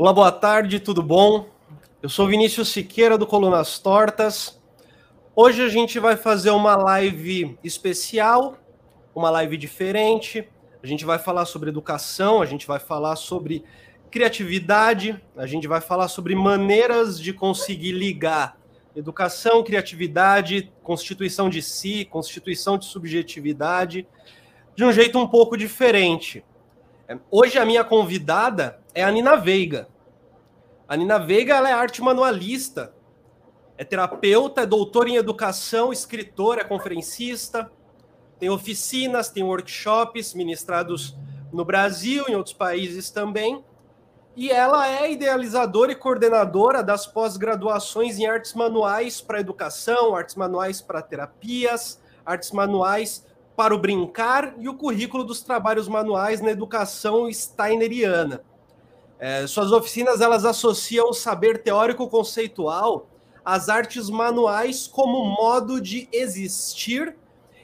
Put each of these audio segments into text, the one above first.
Olá, boa tarde, tudo bom? Eu sou Vinícius Siqueira do Colunas Tortas. Hoje a gente vai fazer uma live especial, uma live diferente. A gente vai falar sobre educação, a gente vai falar sobre criatividade, a gente vai falar sobre maneiras de conseguir ligar educação, criatividade, constituição de si, constituição de subjetividade, de um jeito um pouco diferente. Hoje a minha convidada é a Nina Veiga. A Nina Veiga ela é arte manualista, é terapeuta, é doutora em educação, escritora, é conferencista, tem oficinas, tem workshops ministrados no Brasil, em outros países também. E ela é idealizadora e coordenadora das pós-graduações em artes manuais para educação, artes manuais para terapias, artes manuais para o brincar e o currículo dos trabalhos manuais na educação steineriana. É, suas oficinas elas associam o saber teórico conceitual às artes manuais como modo de existir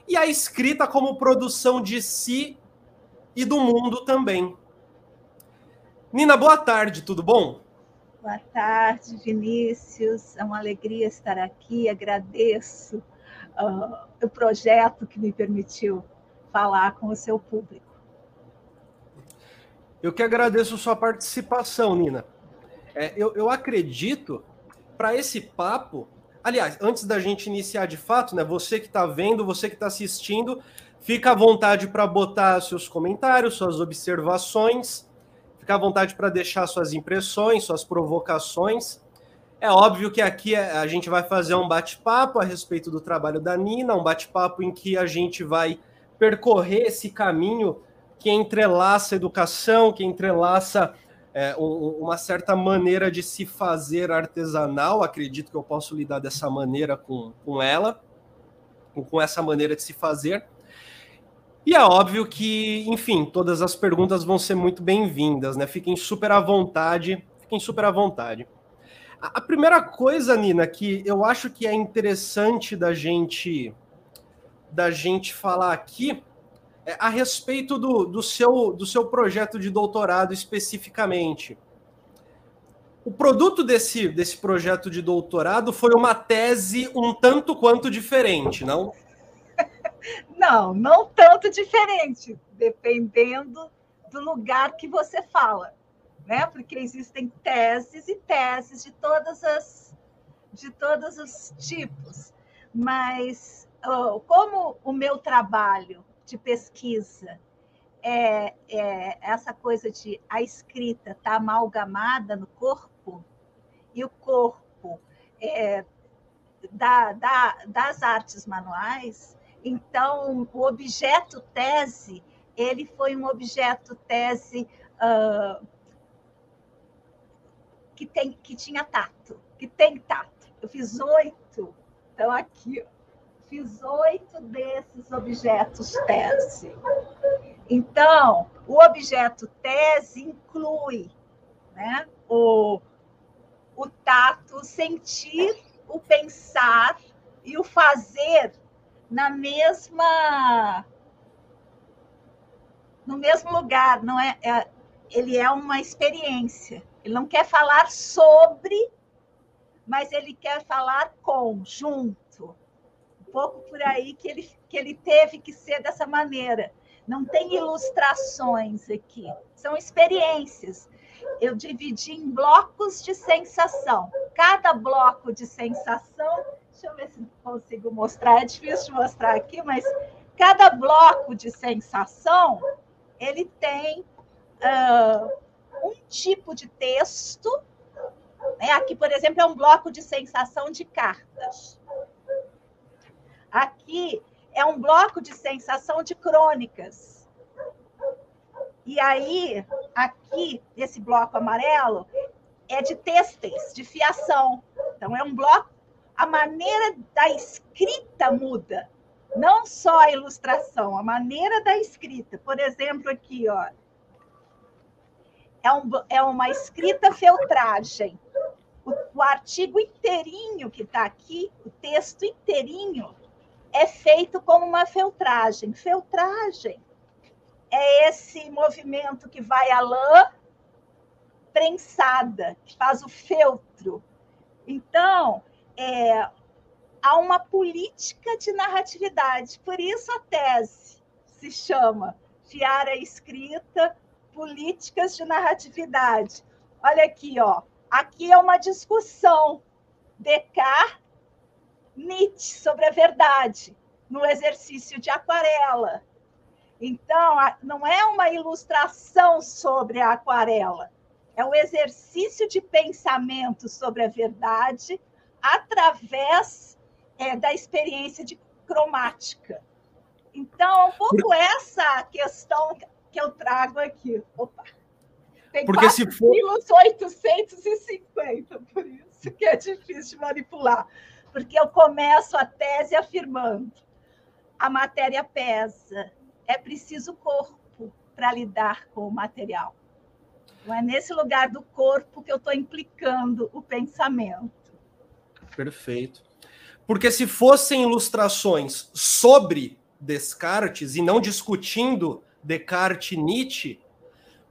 e a escrita como produção de si e do mundo também. Nina, boa tarde, tudo bom? Boa tarde, Vinícius. É uma alegria estar aqui. Agradeço uh, o projeto que me permitiu falar com o seu público. Eu que agradeço sua participação, Nina. É, eu, eu acredito, para esse papo, aliás, antes da gente iniciar de fato, né? Você que está vendo, você que está assistindo, fica à vontade para botar seus comentários, suas observações, fica à vontade para deixar suas impressões, suas provocações. É óbvio que aqui é, a gente vai fazer um bate-papo a respeito do trabalho da Nina, um bate-papo em que a gente vai percorrer esse caminho que entrelaça educação, que entrelaça é, um, uma certa maneira de se fazer artesanal. Acredito que eu posso lidar dessa maneira com, com ela, com essa maneira de se fazer. E é óbvio que, enfim, todas as perguntas vão ser muito bem-vindas, né? Fiquem super à vontade, fiquem super à vontade. A, primeira coisa, Nina, que eu acho que é interessante da gente da gente falar aqui é, a respeito do, do, seu, do seu projeto de doutorado especificamente. O produto desse, desse projeto de doutorado foi uma tese um tanto quanto diferente, não? Não, não tanto diferente, dependendo do lugar que você fala, né? Porque existem teses e teses de todas as de todos os tipos, mas oh, como o meu trabalho de pesquisa é, é essa coisa de a escrita está amalgamada no corpo e o corpo é, da, da, das artes manuais, então o objeto tese ele foi um objeto tese uh, que, tem, que tinha tato, que tem tato. Eu fiz oito, então aqui, fiz oito desses objetos tese. Então, o objeto tese inclui né, o, o tato, o sentir, o pensar e o fazer na mesma no mesmo lugar, não é, é, ele é uma experiência. Ele não quer falar sobre, mas ele quer falar com, junto pouco por aí que ele, que ele teve que ser dessa maneira. Não tem ilustrações aqui, são experiências. Eu dividi em blocos de sensação. Cada bloco de sensação, deixa eu ver se consigo mostrar, é difícil de mostrar aqui, mas cada bloco de sensação ele tem uh, um tipo de texto. Né? Aqui, por exemplo, é um bloco de sensação de cartas. Aqui é um bloco de sensação de crônicas. E aí, aqui, esse bloco amarelo, é de têxteis, de fiação. Então, é um bloco. A maneira da escrita muda, não só a ilustração, a maneira da escrita. Por exemplo, aqui, ó. É, um, é uma escrita feltragem. O, o artigo inteirinho que está aqui, o texto inteirinho, é feito como uma feltragem. Feltragem é esse movimento que vai a lã prensada, que faz o feltro. Então, é, há uma política de narratividade. Por isso a tese se chama Fiara Escrita, Políticas de Narratividade. Olha aqui, ó. Aqui é uma discussão Descartes, Nietzsche sobre a verdade no exercício de aquarela. Então, não é uma ilustração sobre a aquarela, é um exercício de pensamento sobre a verdade através é, da experiência de cromática. Então, um pouco essa questão que eu trago aqui. Opa! Tem Porque se for... 850, por isso que é difícil de manipular. Porque eu começo a tese afirmando a matéria pesa, é preciso corpo para lidar com o material. Não é nesse lugar do corpo que eu estou implicando o pensamento. Perfeito. Porque se fossem ilustrações sobre Descartes e não discutindo Descartes Nietzsche,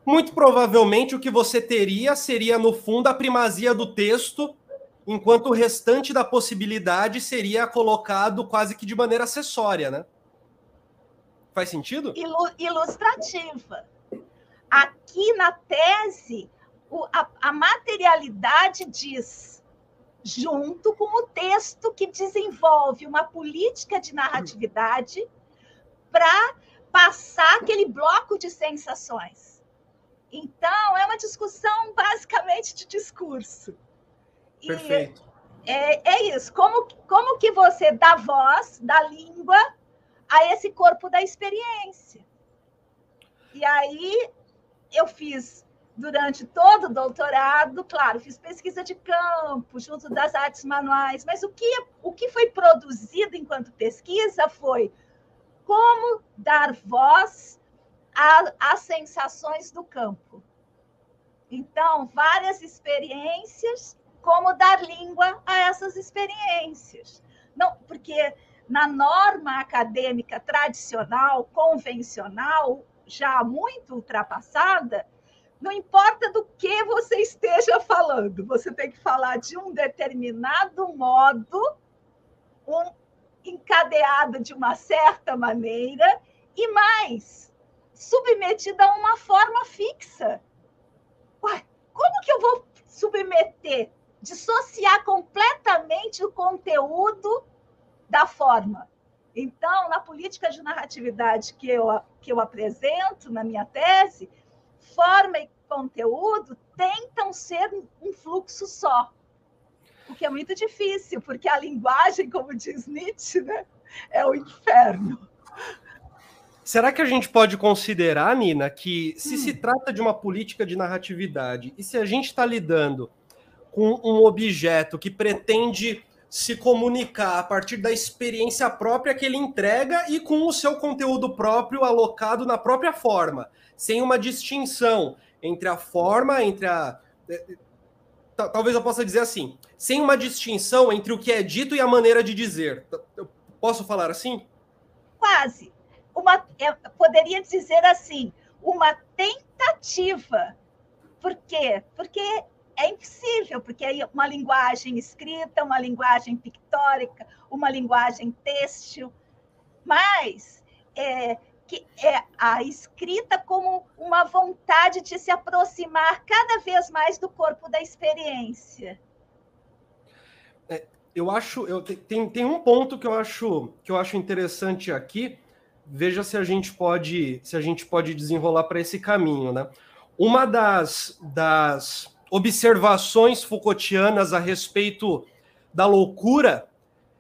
muito provavelmente o que você teria seria, no fundo, a primazia do texto, enquanto o restante da possibilidade seria colocado quase que de maneira acessória, né? Faz sentido? Ilustrativa. Aqui na tese, a materialidade diz, junto com o texto que desenvolve uma política de narratividade para passar aquele bloco de sensações. Então, é uma discussão basicamente de discurso. Perfeito. E é, é isso. Como, como que você dá voz, dá língua a esse corpo da experiência? E aí, eu fiz durante todo o doutorado, claro, fiz pesquisa de campo, junto das artes manuais, mas o que, o que foi produzido enquanto pesquisa foi como dar voz as sensações do campo. Então, várias experiências, como dar língua a essas experiências. Não, porque na norma acadêmica tradicional, convencional, já muito ultrapassada, não importa do que você esteja falando, você tem que falar de um determinado modo, um encadeado de uma certa maneira, e mais, submetida a uma forma fixa. Ué, como que eu vou submeter, dissociar completamente o conteúdo da forma? Então, na política de narratividade que eu, que eu apresento na minha tese, forma e conteúdo tentam ser um fluxo só. O que é muito difícil, porque a linguagem, como diz Nietzsche, né, é o inferno. Será que a gente pode considerar, Nina, que se hum. se trata de uma política de narratividade e se a gente está lidando com um objeto que pretende se comunicar a partir da experiência própria que ele entrega e com o seu conteúdo próprio alocado na própria forma, sem uma distinção entre a forma, entre a. Talvez eu possa dizer assim, sem uma distinção entre o que é dito e a maneira de dizer. Eu posso falar assim? Quase uma, poderia dizer assim, uma tentativa. Por quê? Porque é impossível, porque é uma linguagem escrita, uma linguagem pictórica, uma linguagem têxtil, mas é, que é a escrita como uma vontade de se aproximar cada vez mais do corpo da experiência. É, eu acho, eu, tem, tem um ponto que eu acho que eu acho interessante aqui, veja se a gente pode se a gente pode desenrolar para esse caminho, né? Uma das, das observações Foucaultianas a respeito da loucura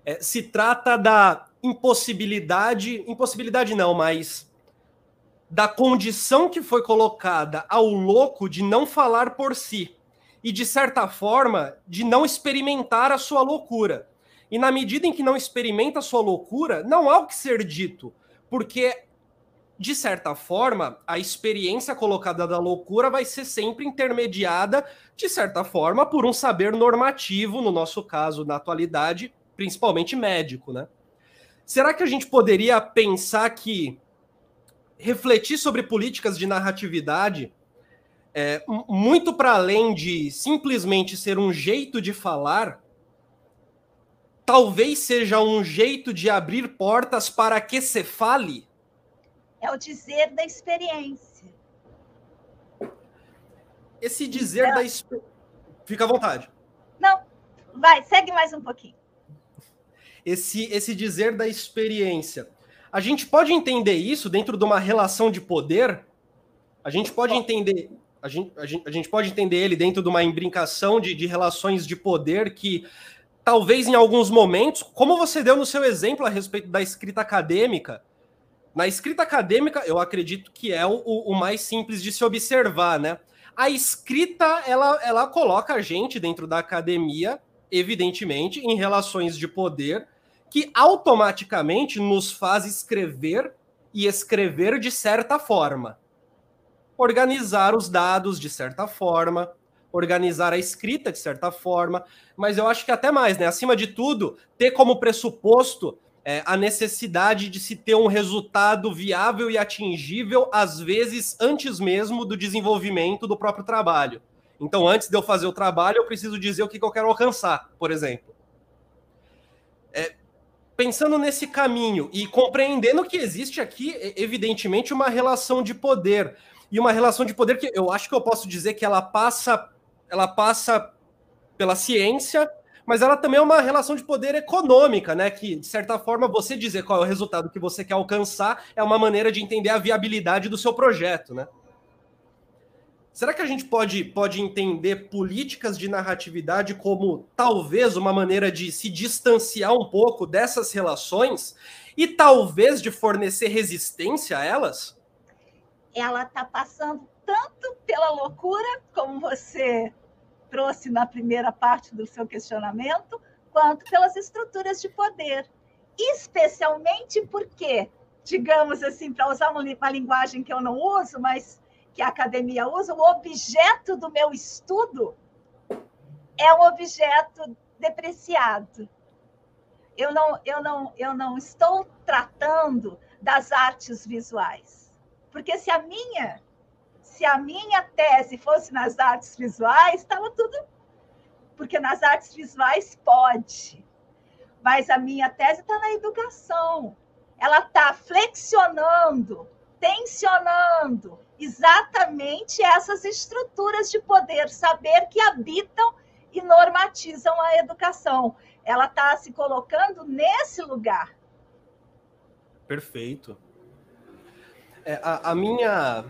é, se trata da impossibilidade, impossibilidade não, mas da condição que foi colocada ao louco de não falar por si e de certa forma de não experimentar a sua loucura. E na medida em que não experimenta a sua loucura, não há o que ser dito porque de certa forma, a experiência colocada da loucura vai ser sempre intermediada, de certa forma, por um saber normativo, no nosso caso, na atualidade, principalmente médico, né? Será que a gente poderia pensar que refletir sobre políticas de narratividade é, muito para além de simplesmente ser um jeito de falar, talvez seja um jeito de abrir portas para que se fale? É o dizer da experiência. Esse dizer da experiência. Fica à vontade. Não, vai, segue mais um pouquinho. Esse, esse dizer da experiência. A gente pode entender isso dentro de uma relação de poder? A gente pode entender a gente, a gente, a gente pode entender ele dentro de uma imbricação de, de relações de poder que talvez em alguns momentos, como você deu no seu exemplo a respeito da escrita acadêmica, na escrita acadêmica, eu acredito que é o, o mais simples de se observar, né? A escrita, ela, ela coloca a gente dentro da academia, evidentemente, em relações de poder, que automaticamente nos faz escrever e escrever de certa forma organizar os dados de certa forma, organizar a escrita de certa forma, mas eu acho que até mais, né? Acima de tudo, ter como pressuposto é, a necessidade de se ter um resultado viável e atingível, às vezes antes mesmo do desenvolvimento do próprio trabalho. Então, antes de eu fazer o trabalho, eu preciso dizer o que, que eu quero alcançar, por exemplo. Pensando nesse caminho e compreendendo que existe aqui, evidentemente, uma relação de poder e uma relação de poder que eu acho que eu posso dizer que ela passa, ela passa pela ciência, mas ela também é uma relação de poder econômica, né? Que, de certa forma, você dizer qual é o resultado que você quer alcançar é uma maneira de entender a viabilidade do seu projeto, né? Será que a gente pode, pode entender políticas de narratividade como talvez uma maneira de se distanciar um pouco dessas relações e talvez de fornecer resistência a elas? ela está passando tanto pela loucura, como você trouxe na primeira parte do seu questionamento, quanto pelas estruturas de poder. Especialmente porque, digamos assim, para usar uma, uma linguagem que eu não uso, mas que a academia usa, o objeto do meu estudo é um objeto depreciado. Eu não, eu não, eu não estou tratando das artes visuais porque se a minha, se a minha tese fosse nas artes visuais, estava tudo. Porque nas artes visuais pode. Mas a minha tese está na educação. Ela está flexionando, tensionando exatamente essas estruturas de poder, saber que habitam e normatizam a educação. Ela está se colocando nesse lugar. Perfeito. É, a, a, minha.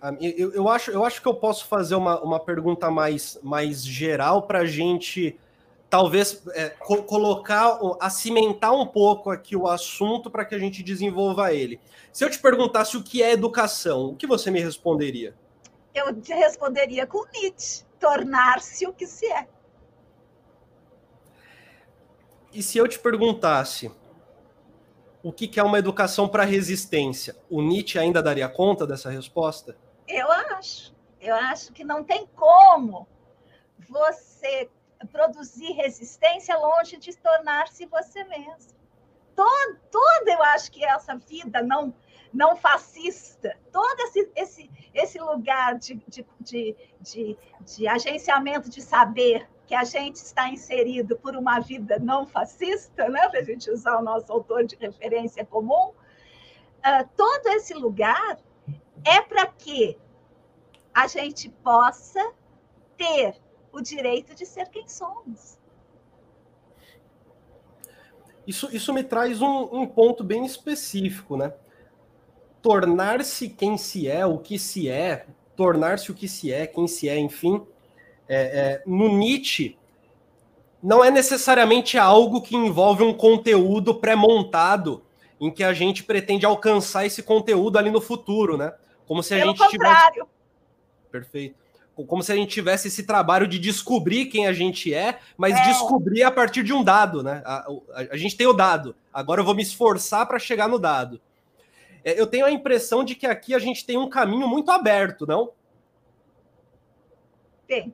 A, eu, eu, acho, eu acho que eu posso fazer uma, uma pergunta mais, mais geral para a gente talvez é, co colocar, acimentar um pouco aqui o assunto para que a gente desenvolva ele. Se eu te perguntasse o que é educação, o que você me responderia? Eu te responderia com Nietzsche: tornar-se o que se é. E se eu te perguntasse o que é uma educação para resistência. O Nietzsche ainda daria conta dessa resposta? Eu acho. Eu acho que não tem como você produzir resistência longe de tornar-se você mesmo. Todo, todo, eu acho que essa vida não não fascista, todo esse, esse, esse lugar de, de, de, de, de agenciamento de saber que a gente está inserido por uma vida não fascista, né? para a gente usar o nosso autor de referência comum, uh, todo esse lugar é para que a gente possa ter o direito de ser quem somos. Isso, isso me traz um, um ponto bem específico, né? Tornar-se quem se é, o que se é, tornar-se o que se é, quem se é, enfim é, é, no Nietzsche, não é necessariamente algo que envolve um conteúdo pré-montado em que a gente pretende alcançar esse conteúdo ali no futuro, né? Como se a Pelo gente contrário. tivesse. Perfeito. Como se a gente tivesse esse trabalho de descobrir quem a gente é, mas é. descobrir a partir de um dado, né? A, a, a, gente tem o dado. Agora eu vou me esforçar para chegar no dado. É, eu tenho a impressão de que aqui a gente tem um caminho muito aberto, não? Tem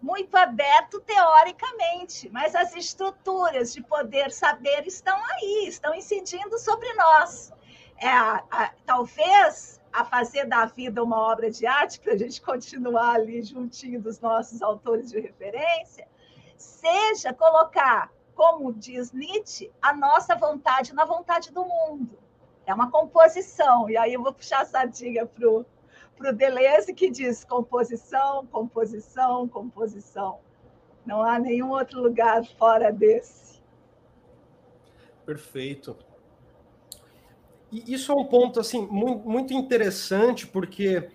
muito aberto teoricamente, mas as estruturas de poder saber estão aí, estão incidindo sobre nós. É, a, talvez a fazer da vida uma obra de arte, para a gente continuar ali juntinho dos nossos autores de referência, seja colocar, como diz Nietzsche, a nossa vontade na vontade do mundo. É uma composição. E aí eu vou puxar a sardinha para o Deleuze, que diz composição, composição, composição. Não há nenhum outro lugar fora desse. Perfeito. E isso é um ponto assim muito interessante, porque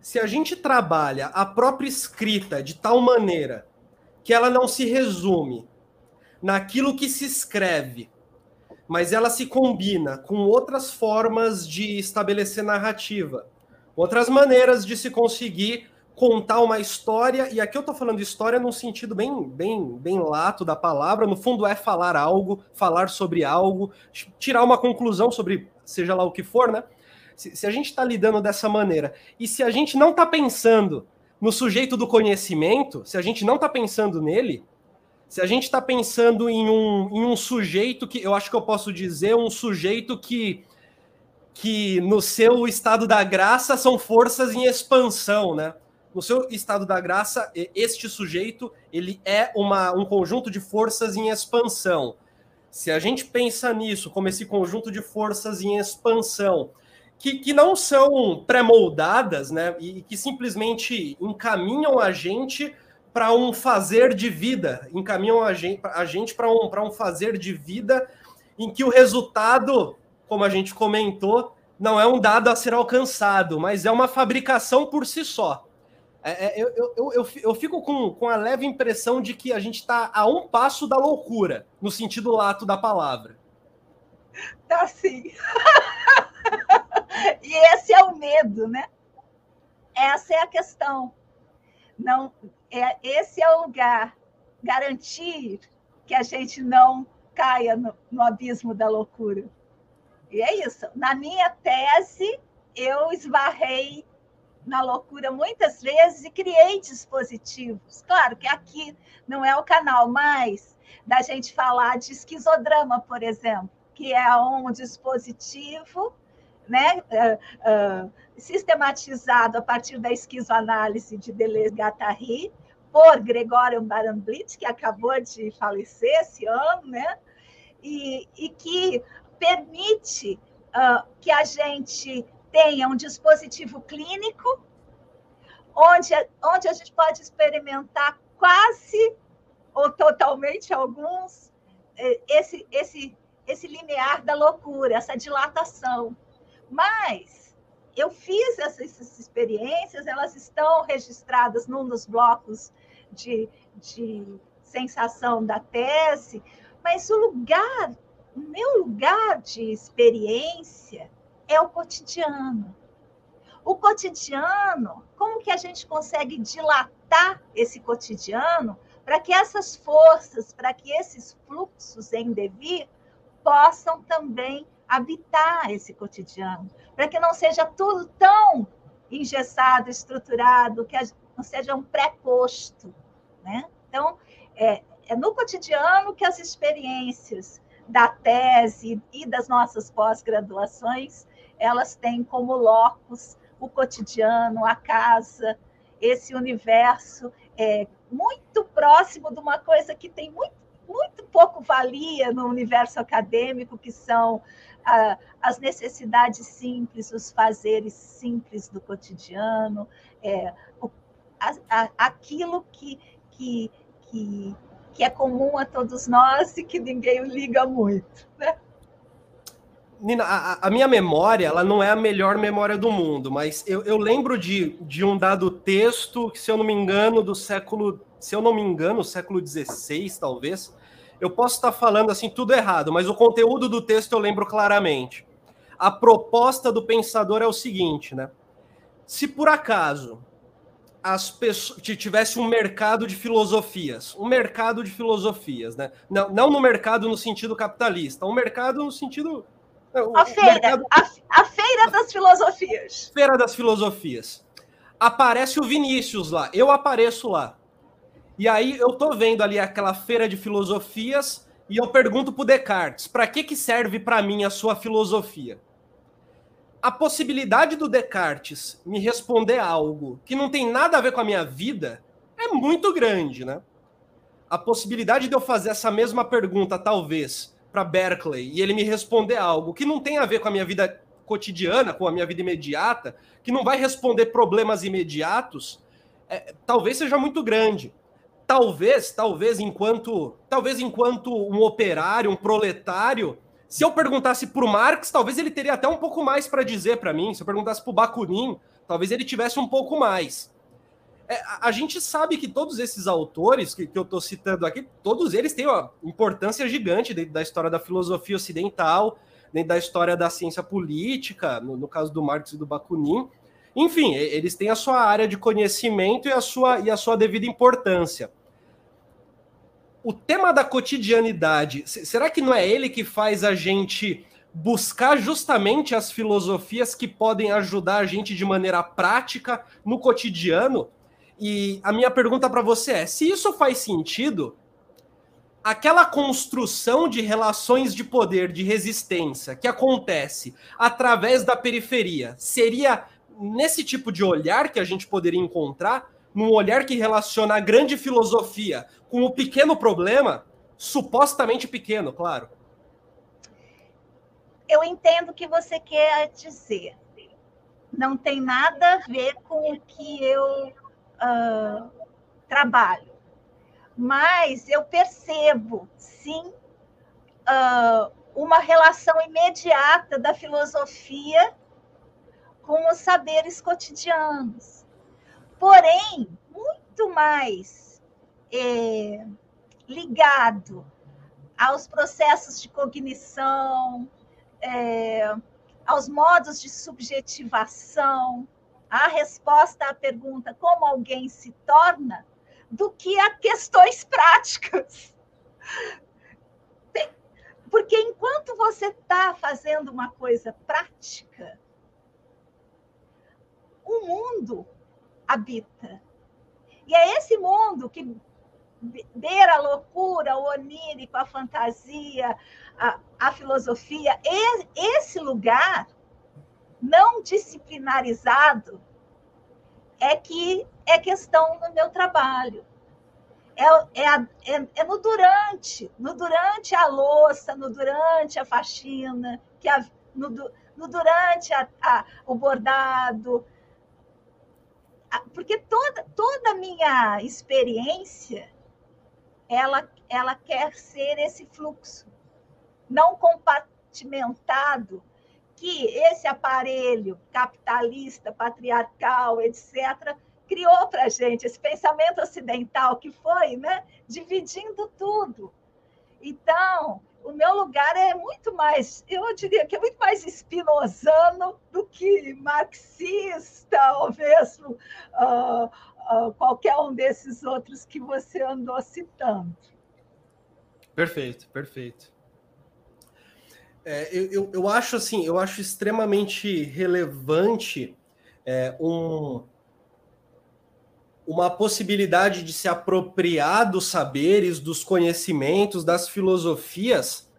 se a gente trabalha a própria escrita de tal maneira que ela não se resume naquilo que se escreve, mas ela se combina com outras formas de estabelecer narrativa, outras maneiras de se conseguir contar uma história, e aqui eu estou falando história num sentido bem, bem, bem lato da palavra, no fundo é falar algo, falar sobre algo, tirar uma conclusão sobre seja lá o que for, né? Se, se a gente está lidando dessa maneira, e se a gente não está pensando no sujeito do conhecimento, se a gente não está pensando nele, se a gente está pensando em um, em um sujeito que eu acho que eu posso dizer um sujeito que que no seu estado da graça são forças em expansão, né? No seu estado da graça, este sujeito ele é uma, um conjunto de forças em expansão. Se a gente pensa nisso como esse conjunto de forças em expansão, que, que não são pré-moldadas, né, e que simplesmente encaminham a gente para um fazer de vida, encaminham a gente, a gente para um, um fazer de vida em que o resultado, como a gente comentou, não é um dado a ser alcançado, mas é uma fabricação por si só. É, é, eu, eu, eu, eu, fico com, com a leve impressão de que a gente está a um passo da loucura, no sentido lato da palavra. Tá sim. e esse é o medo, né? Essa é a questão. Não, é, esse é o lugar. Garantir que a gente não caia no, no abismo da loucura. E é isso. Na minha tese, eu esbarrei na loucura muitas vezes e criei dispositivos. Claro que aqui não é o canal mais da gente falar de esquizodrama, por exemplo, que é um dispositivo né, uh, uh, sistematizado a partir da esquizoanálise de Deleuze-Guattari por Gregório Barenblit, que acabou de falecer esse ano, né, e, e que permite uh, que a gente tenha um dispositivo clínico, onde, onde a gente pode experimentar quase ou totalmente alguns eh, esse, esse, esse limiar da loucura, essa dilatação. Mas eu fiz essas, essas experiências, elas estão registradas num dos blocos de, de sensação da tese, mas o lugar, o meu lugar de experiência é o cotidiano. O cotidiano, como que a gente consegue dilatar esse cotidiano para que essas forças, para que esses fluxos em devir possam também habitar esse cotidiano, para que não seja tudo tão engessado, estruturado, que não seja um pré-posto, né? Então, é, é no cotidiano que as experiências da tese e das nossas pós-graduações elas têm como locus o cotidiano, a casa, esse universo é, muito próximo de uma coisa que tem muito, muito pouco valia no universo acadêmico, que são ah, as necessidades simples, os fazeres simples do cotidiano, é, o, a, a, aquilo que, que, que, que é comum a todos nós e que ninguém liga muito. Né? Nina, a, a, minha memória, ela não é a melhor memória do mundo, mas eu, eu lembro de, de um dado texto, que, se eu não me engano, do século, se eu não me engano, século XVI, talvez. Eu posso estar falando assim tudo errado, mas o conteúdo do texto eu lembro claramente. A proposta do pensador é o seguinte, né? Se por acaso as pessoas tivesse um mercado de filosofias, um mercado de filosofias, né? Não, não no mercado no sentido capitalista, um mercado no sentido a feira, mercado... a, a feira das filosofias. Feira das filosofias. Aparece o Vinícius lá, eu apareço lá. E aí eu tô vendo ali aquela feira de filosofias e eu pergunto pro Descartes, para que que serve para mim a sua filosofia? a possibilidade do Descartes me responder algo que não tem nada a ver com a minha vida é muito grande, né? A possibilidade de eu fazer essa mesma pergunta, talvez, para Berkeley e ele me responder algo que não tem a ver com a minha vida cotidiana, com a minha vida imediata, que não vai responder problemas imediatos, é, talvez seja muito grande. Talvez, talvez enquanto, talvez enquanto um operário, um proletário, se eu perguntasse para o Marx, talvez ele teria até um pouco mais para dizer para mim. Se eu perguntasse para o Bakunin, talvez ele tivesse um pouco mais. É, a, gente sabe que todos esses autores que, que eu estou citando aqui, todos eles têm uma importância gigante dentro da história da filosofia ocidental, dentro da história da ciência política, no, no caso do Marx e do Bakunin. Enfim, eles têm a sua área de conhecimento e a sua, e a sua devida importância o tema da cotidianidade, será que não é ele que faz a gente buscar justamente as filosofias que podem ajudar a gente de maneira prática no cotidiano? E a minha pergunta para você é: se isso faz sentido, aquela construção de relações de poder, de resistência que acontece através da periferia, seria nesse tipo de olhar que a gente poderia encontrar? num olhar que relaciona a grande filosofia com o pequeno problema, supostamente pequeno, claro. Eu entendo o que você quer dizer. Não tem nada a ver com o que eu uh, trabalho. Mas eu percebo, sim, uh, uma relação imediata da filosofia com os saberes cotidianos porém muito mais é, ligado aos processos de cognição, é, aos modos de subjetivação, à resposta à pergunta como alguém se torna, do que a questões práticas. Porque enquanto você está fazendo uma coisa prática, o mundo habita. E é esse mundo que beira a loucura, o onírico, a fantasia, a, a filosofia, esse lugar não disciplinarizado é que é questão do meu trabalho. É, é, é, é, no durante, no durante a louça, no durante a faxina, que a, no, no durante a, a, o bordado, porque toda, toda a minha experiência, ela, ela quer ser esse fluxo, não compartimentado, que esse aparelho capitalista, patriarcal, etc., criou para a gente, esse pensamento ocidental que foi né, dividindo tudo. Então, o meu lugar é muito mais, eu diria que é muito mais espinosano do que marxista, ou mesmo uh, uh, qualquer um desses outros que você andou citando. Perfeito, perfeito. É, eu, eu, eu, acho assim, eu acho extremamente relevante é, um, uma possibilidade de se apropriar dos saberes, dos conhecimentos, das filosofias,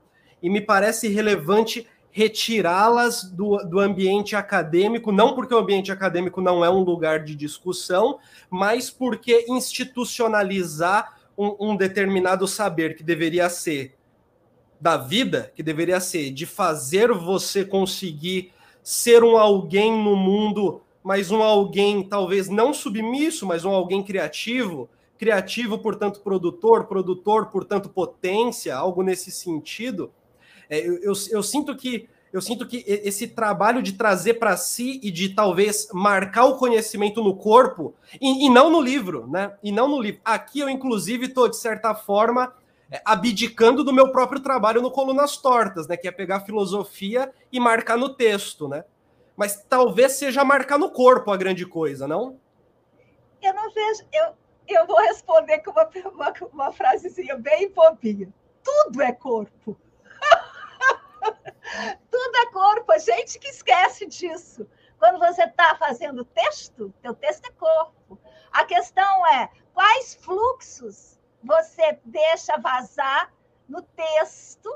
e me parece relevante retirá-las do, do ambiente acadêmico, não porque o ambiente acadêmico não é um lugar de discussão, mas porque institucionalizar um, um determinado saber que deveria ser da vida, que deveria ser de fazer você conseguir ser um alguém no mundo mas um alguém talvez não submisso, mas um alguém criativo, criativo, portanto, produtor, produtor, portanto, potência, algo nesse sentido. É, eu, eu, eu, sinto que eu sinto que esse trabalho de trazer para si e de talvez marcar o conhecimento no corpo e, e, não no livro, né? E não no livro. Aqui eu inclusive estou de certa forma abdicando do meu próprio trabalho no Colunas Tortas, né? Que é pegar filosofia e marcar no texto, né? mas talvez seja marcar no corpo a grande coisa, não? Eu não vejo. Eu, eu vou responder com uma, uma, uma frasezinha bem bobinha. Tudo é corpo. Tudo é corpo. A gente que esquece disso. Quando você está fazendo texto, teu texto é corpo. A questão é quais fluxos você deixa vazar no texto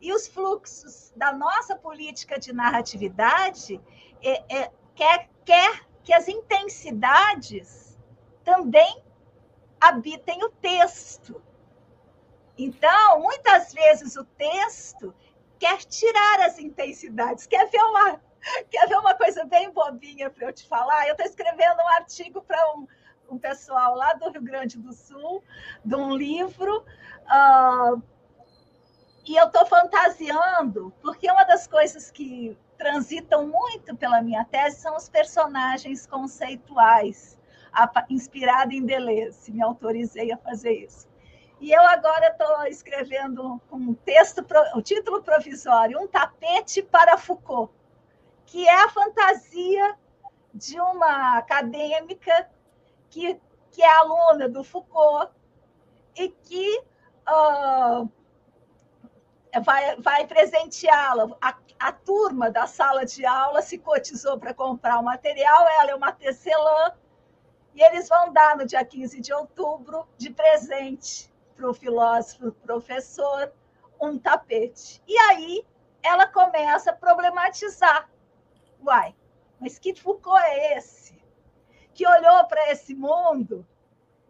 e os fluxos da nossa política de narratividade, é, é, quer, quer que as intensidades também habitem o texto. Então, muitas vezes o texto quer tirar as intensidades, quer ver uma, quer ver uma coisa bem bobinha para eu te falar? Eu estou escrevendo um artigo para um, um pessoal lá do Rio Grande do Sul, de um livro, uh, e eu estou fantasiando, porque uma das coisas que transitam muito pela minha tese são os personagens conceituais, inspirado em Deleuze, me autorizei a fazer isso. E eu agora estou escrevendo um texto, o título provisório, Um Tapete para Foucault, que é a fantasia de uma acadêmica que, que é aluna do Foucault e que uh, vai, vai presenteá-la. A, a turma da sala de aula se cotizou para comprar o material, ela é uma tecelã, e eles vão dar no dia 15 de outubro de presente para o filósofo professor um tapete. E aí ela começa a problematizar. Uai, mas que Foucault é esse? Que olhou para esse mundo,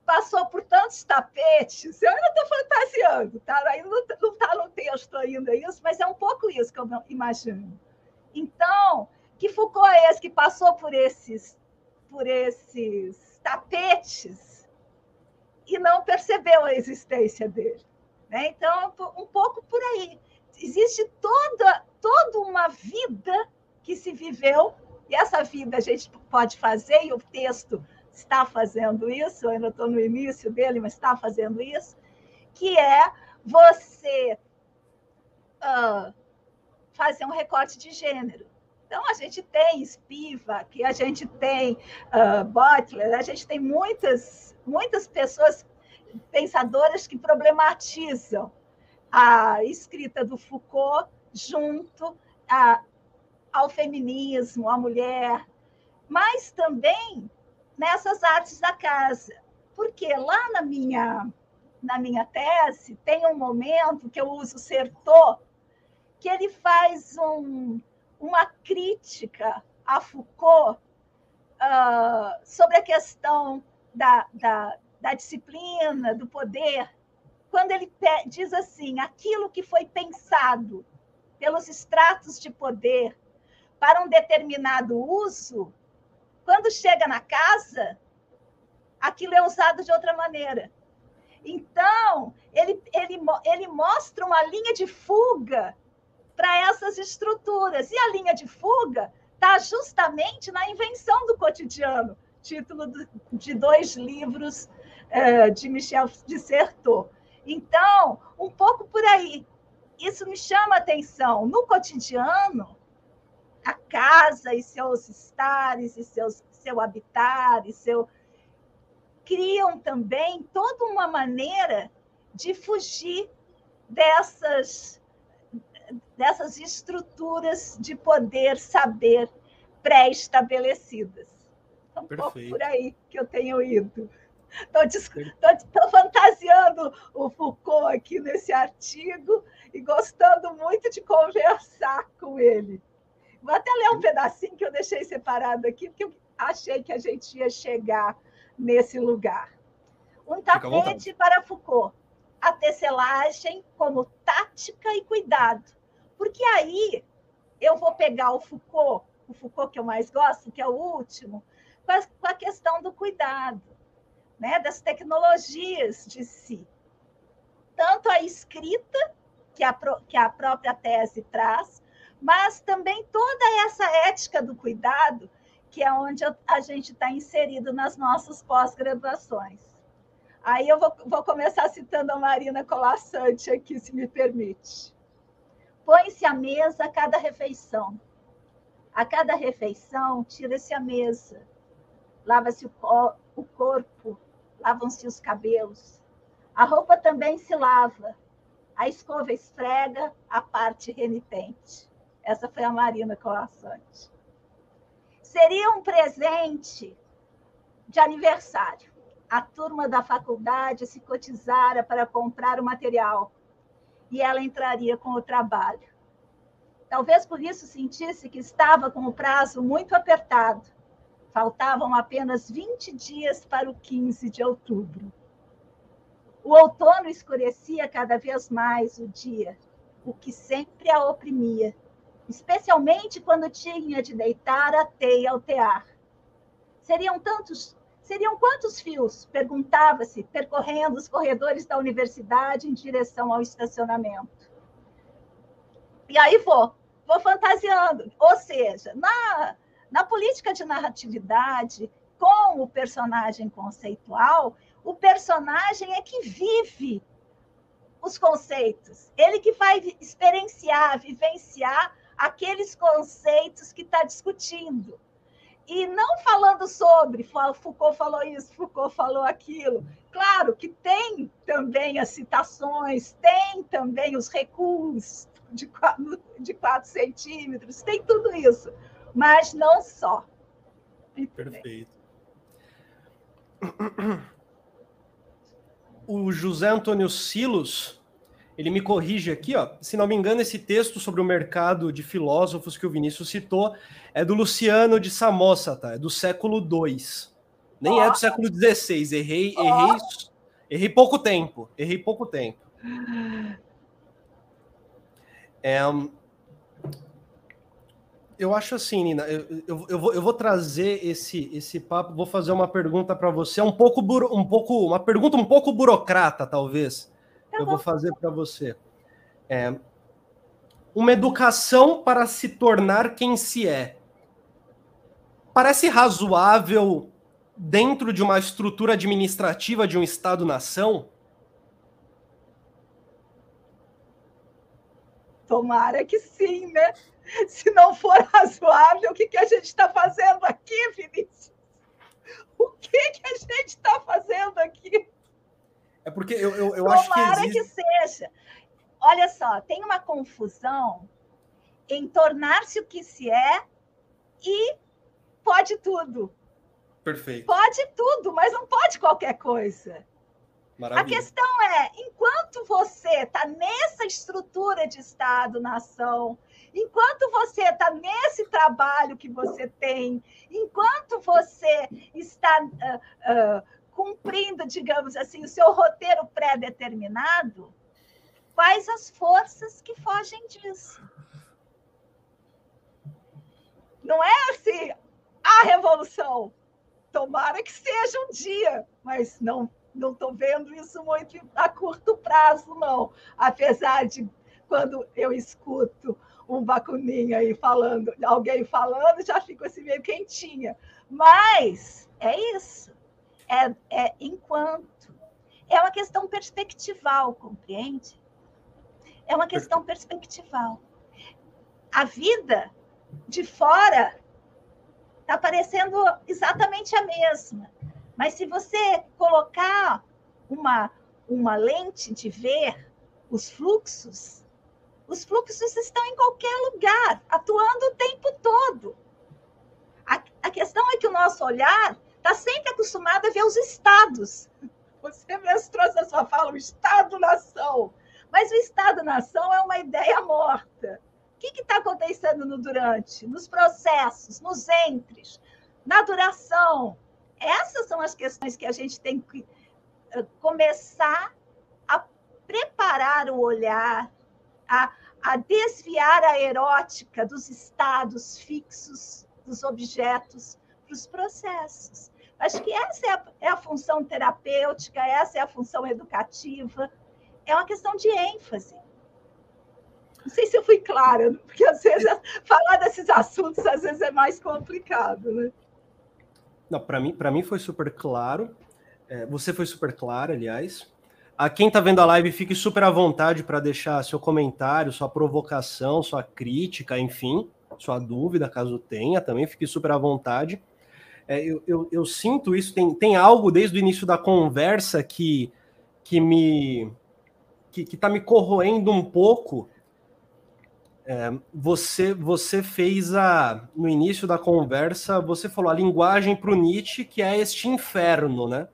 passou por tantos tapetes. Eu ainda estou fantasiando, tá? Não está no texto ainda isso, mas é um pouco isso que eu imagino. Então, que Foucault é esse que passou por esses, por esses tapetes e não percebeu a existência dele. Né? Então, um pouco por aí. Existe toda, toda uma vida que se viveu, e essa vida a gente pode fazer, e o texto está fazendo isso, eu ainda estou no início dele, mas está fazendo isso, que é você uh, fazer um recorte de gênero. Então, a gente tem Spivak, a gente tem uh, Butler, a gente tem muitas, muitas pessoas pensadoras que problematizam a escrita do Foucault junto a, ao feminismo, à mulher, mas também nessas artes da casa. Porque lá na minha, na minha tese tem um momento que eu uso o Sertor, que ele faz um, uma crítica a Foucault uh, sobre a questão da, da, da disciplina, do poder, quando ele diz assim: aquilo que foi pensado pelos estratos de poder para um determinado uso, quando chega na casa, aquilo é usado de outra maneira. Então, ele, ele, ele mostra uma linha de fuga para essas estruturas. E a linha de fuga está justamente na invenção do cotidiano, título de dois livros é, de Michel Dissertou. Então, um pouco por aí. Isso me chama atenção. No cotidiano, a casa e seus estares, e seus, seu habitar, e seu criam também toda uma maneira de fugir dessas dessas estruturas de poder, saber pré-estabelecidas. É um Perfeito. pouco por aí que eu tenho ido. Estou fantasiando o Foucault aqui nesse artigo e gostando muito de conversar com ele. Vou até ler um pedacinho que eu deixei separado aqui, porque eu achei que a gente ia chegar nesse lugar. Um tapete para Foucault a tecelagem como tática e cuidado. Porque aí eu vou pegar o Foucault, o Foucault que eu mais gosto, que é o último, com a, com a questão do cuidado, né, das tecnologias de si. Tanto a escrita, que a, que a própria tese traz, mas também toda essa ética do cuidado, que é onde a gente está inserido nas nossas pós-graduações. Aí eu vou, vou começar citando a Marina Colassante aqui, se me permite. Põe-se à mesa a cada refeição. A cada refeição, tira-se a mesa. Lava-se o, o corpo, lavam-se os cabelos. A roupa também se lava. A escova esfrega a parte renitente. Essa foi a Marina Colassante. Seria um presente de aniversário a turma da faculdade se cotizara para comprar o material e ela entraria com o trabalho. Talvez por isso sentisse que estava com o prazo muito apertado. Faltavam apenas 20 dias para o 15 de outubro. O outono escurecia cada vez mais o dia, o que sempre a oprimia, especialmente quando tinha de deitar a teia ao tear. Seriam tantos, seriam quantos fios? Perguntava-se, percorrendo os corredores da universidade em direção ao estacionamento. E aí vou, vou fantasiando. Ou seja, na, na política de narratividade, com o personagem conceitual, o personagem é que vive os conceitos. Ele que vai experienciar, vivenciar aqueles conceitos que está discutindo. E não falando sobre, Foucault falou isso, Foucault falou aquilo. Claro que tem também as citações, tem também os recuos de quatro, de quatro centímetros, tem tudo isso, mas não só. Perfeito o José Antônio Silos, ele me corrige aqui, ó. Se não me engano, esse texto sobre o mercado de filósofos que o Vinícius citou é do Luciano de Samosa, tá? É do século II. Nem oh. é do século XVI. Errei, oh. errei, errei pouco tempo. Errei pouco tempo. É, eu acho assim, Nina, eu, eu, eu, vou, eu vou trazer esse, esse papo, vou fazer uma pergunta para você, um pouco, um pouco, uma pergunta um pouco burocrata, talvez. Eu vou fazer para você. É, uma educação para se tornar quem se é. Parece razoável dentro de uma estrutura administrativa de um Estado-nação? Tomara que sim, né? Se não for razoável, o que, que a gente está fazendo aqui, Vinícius? O que, que a gente está fazendo aqui? É porque eu, eu, eu acho que. Tomara que seja. Olha só, tem uma confusão em tornar-se o que se é e pode tudo. Perfeito. Pode tudo, mas não pode qualquer coisa. Maravilha. A questão é, enquanto você está nessa estrutura de Estado, nação, enquanto você está nesse trabalho que você tem, enquanto você está uh, uh, cumprindo, digamos assim, o seu roteiro pré-determinado, quais as forças que fogem disso? Não é assim, a revolução. Tomara que seja um dia, mas não não estou vendo isso muito a curto prazo, não. Apesar de quando eu escuto um bacuninho aí falando, alguém falando, já fico assim meio quentinha. Mas é isso. É, é enquanto. É uma questão perspectival, compreende? É uma questão perspectival. A vida de fora está parecendo exatamente a mesma. Mas se você colocar uma, uma lente de ver os fluxos, os fluxos estão em qualquer lugar, atuando o tempo todo. A, a questão é que o nosso olhar está sempre acostumado a ver os estados. Você mesmo trouxe a sua fala, o Estado-nação. Mas o Estado-nação é uma ideia morta. O que está acontecendo no durante, nos processos, nos entres, na duração? Essas são as questões que a gente tem que eh, começar a preparar o olhar, a, a desviar a erótica dos estados fixos dos objetos para os processos. Acho que essa é a, é a, função terapêutica, essa é a função educativa, é uma questão de ênfase. Não sei se eu fui clara, porque às vezes falar desses assuntos às vezes é mais complicado, né? Não, para mim, para mim foi super claro. É, você foi super clara, aliás. A quem está vendo a live, fique super à vontade para deixar seu comentário, sua provocação, sua crítica, enfim, sua dúvida, caso tenha, também fique super à vontade. É, eu, eu, eu, sinto isso, tem, tem algo desde o início da conversa que, que me que está me corroendo um pouco é, você, você fez a. No início da conversa, você falou a linguagem para o Nietzsche, que é este inferno, né?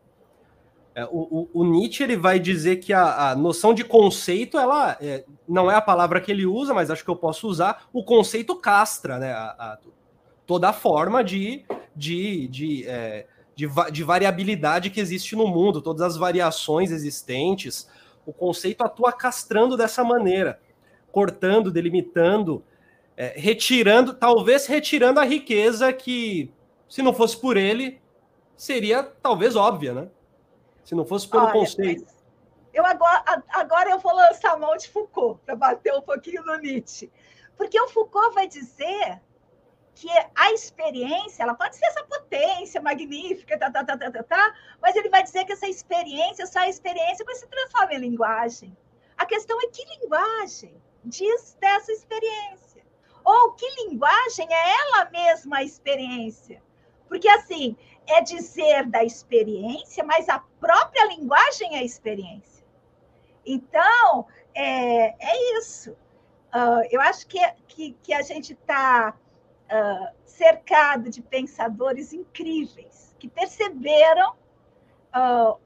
É, o, o, o, Nietzsche ele vai dizer que a, a noção de conceito ela é, não é a palavra que ele usa, mas acho que eu posso usar. O conceito castra, né? A, a, toda a forma de, de, de, é, de, de, variabilidade que existe no mundo, todas as variações existentes. O conceito atua castrando dessa maneira, cortando, delimitando, é, retirando, talvez retirando a riqueza que, se não fosse por ele, seria talvez óbvia, né? Se não fosse pelo Olha, conceito. Eu agora, agora eu vou lançar a mão de Foucault para bater um pouquinho no Nietzsche. Porque o Foucault vai dizer que a experiência, ela pode ser essa potência magnífica, tá, tá, tá, tá, tá, tá, mas ele vai dizer que essa experiência, só a experiência, vai se transforma em linguagem. A questão é que linguagem diz dessa experiência? Ou que linguagem é ela mesma a experiência? Porque, assim, é dizer da experiência, mas a própria linguagem é a experiência. Então, é, é isso. Uh, eu acho que, que, que a gente está ah, cercado de pensadores incríveis que perceberam uh,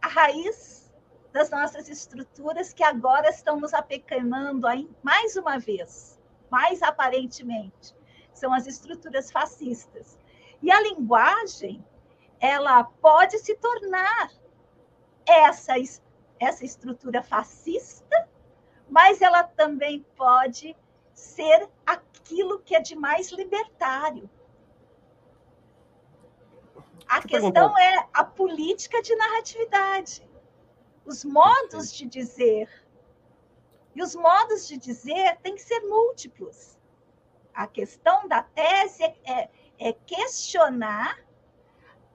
a raiz das nossas estruturas que agora estão nos apequenando aí, mais uma vez, mais aparentemente, são as estruturas fascistas. E a linguagem, ela pode se tornar essa, essa estrutura fascista, mas ela também pode ser aquilo que é de mais libertário. A questão é a política de narratividade, os modos de dizer. E os modos de dizer têm que ser múltiplos. A questão da tese é, é questionar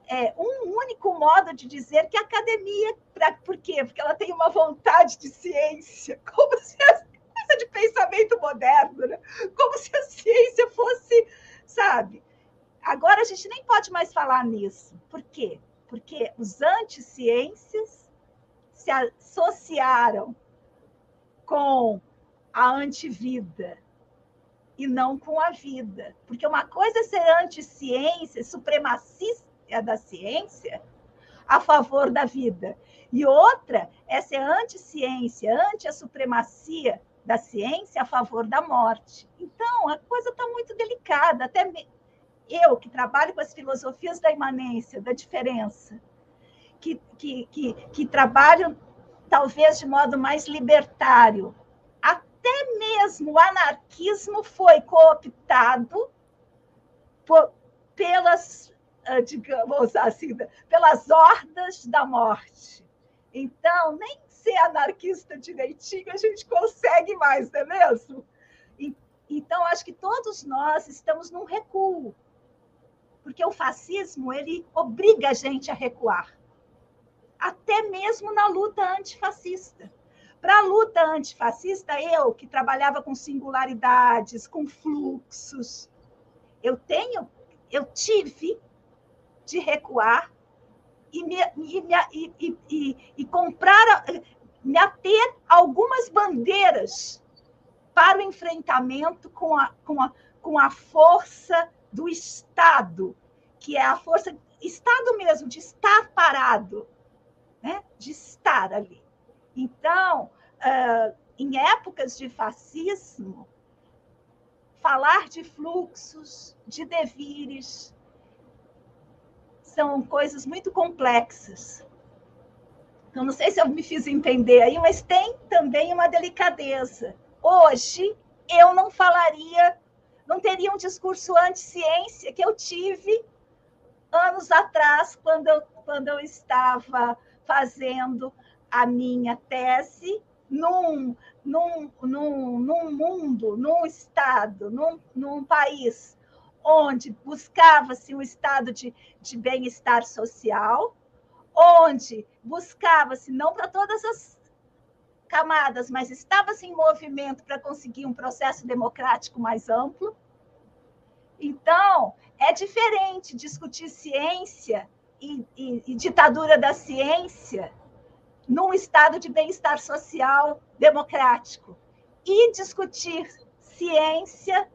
é, um único modo de dizer que a academia, pra, por quê? Porque ela tem uma vontade de ciência, como se a coisa de pensamento moderno, né? como se a ciência fosse, sabe? Agora a gente nem pode mais falar nisso. Por quê? Porque os anticiências se associaram com a antivida e não com a vida. Porque uma coisa é ser anti-ciência, supremacista da ciência, a favor da vida. E outra é ser anti-ciência, anti a supremacia da ciência a favor da morte. Então, a coisa está muito delicada. Até eu, que trabalho com as filosofias da imanência, da diferença, que, que, que, que trabalho talvez de modo mais libertário, até mesmo o anarquismo foi cooptado por, pelas, ah, digamos assim, pelas hordas da morte. Então, nem ser anarquista direitinho a gente consegue mais, não é mesmo? Então, acho que todos nós estamos num recuo, porque o fascismo ele obriga a gente a recuar, até mesmo na luta antifascista. Para a luta antifascista, eu, que trabalhava com singularidades, com fluxos, eu tenho, eu tive de recuar e, me, e, e, e, comprar, me ater algumas bandeiras para o enfrentamento com a, com a, com a força do Estado, que é a força, Estado mesmo, de estar parado, né? de estar ali. Então, uh, em épocas de fascismo, falar de fluxos, de devires, são coisas muito complexas. Então, não sei se eu me fiz entender aí, mas tem também uma delicadeza. Hoje, eu não falaria, não teria um discurso anti-ciência que eu tive anos atrás, quando eu, quando eu estava fazendo a minha tese num, num, num, num mundo, num estado, num, num país onde buscava-se um estado de, de bem-estar social, onde buscava-se, não para todas as camadas, mas estava-se em movimento para conseguir um processo democrático mais amplo. Então, é diferente discutir ciência e, e, e ditadura da ciência num estado de bem-estar social democrático e discutir ciência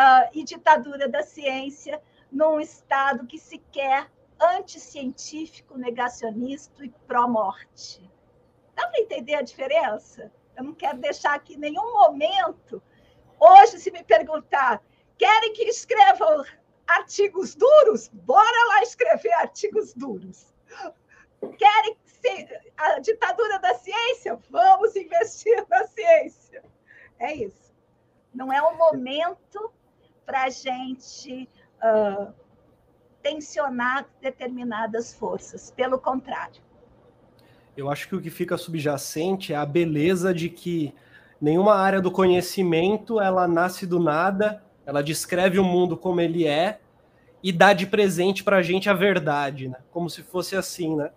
uh, e ditadura da ciência num estado que se quer anticientífico, negacionista e pró-morte. Dá para entender a diferença? Eu não quero deixar aqui nenhum momento. Hoje, se me perguntar, querem que escreva artigos duros? Bora lá escrever artigos duros. Querem a ditadura da ciência? Vamos investir na ciência. É isso. Não é o momento para a gente uh, tensionar determinadas forças. Pelo contrário. Eu acho que o que fica subjacente é a beleza de que nenhuma área do conhecimento ela nasce do nada, ela descreve o mundo como ele é e dá de presente para a gente a verdade, né? como se fosse assim, né?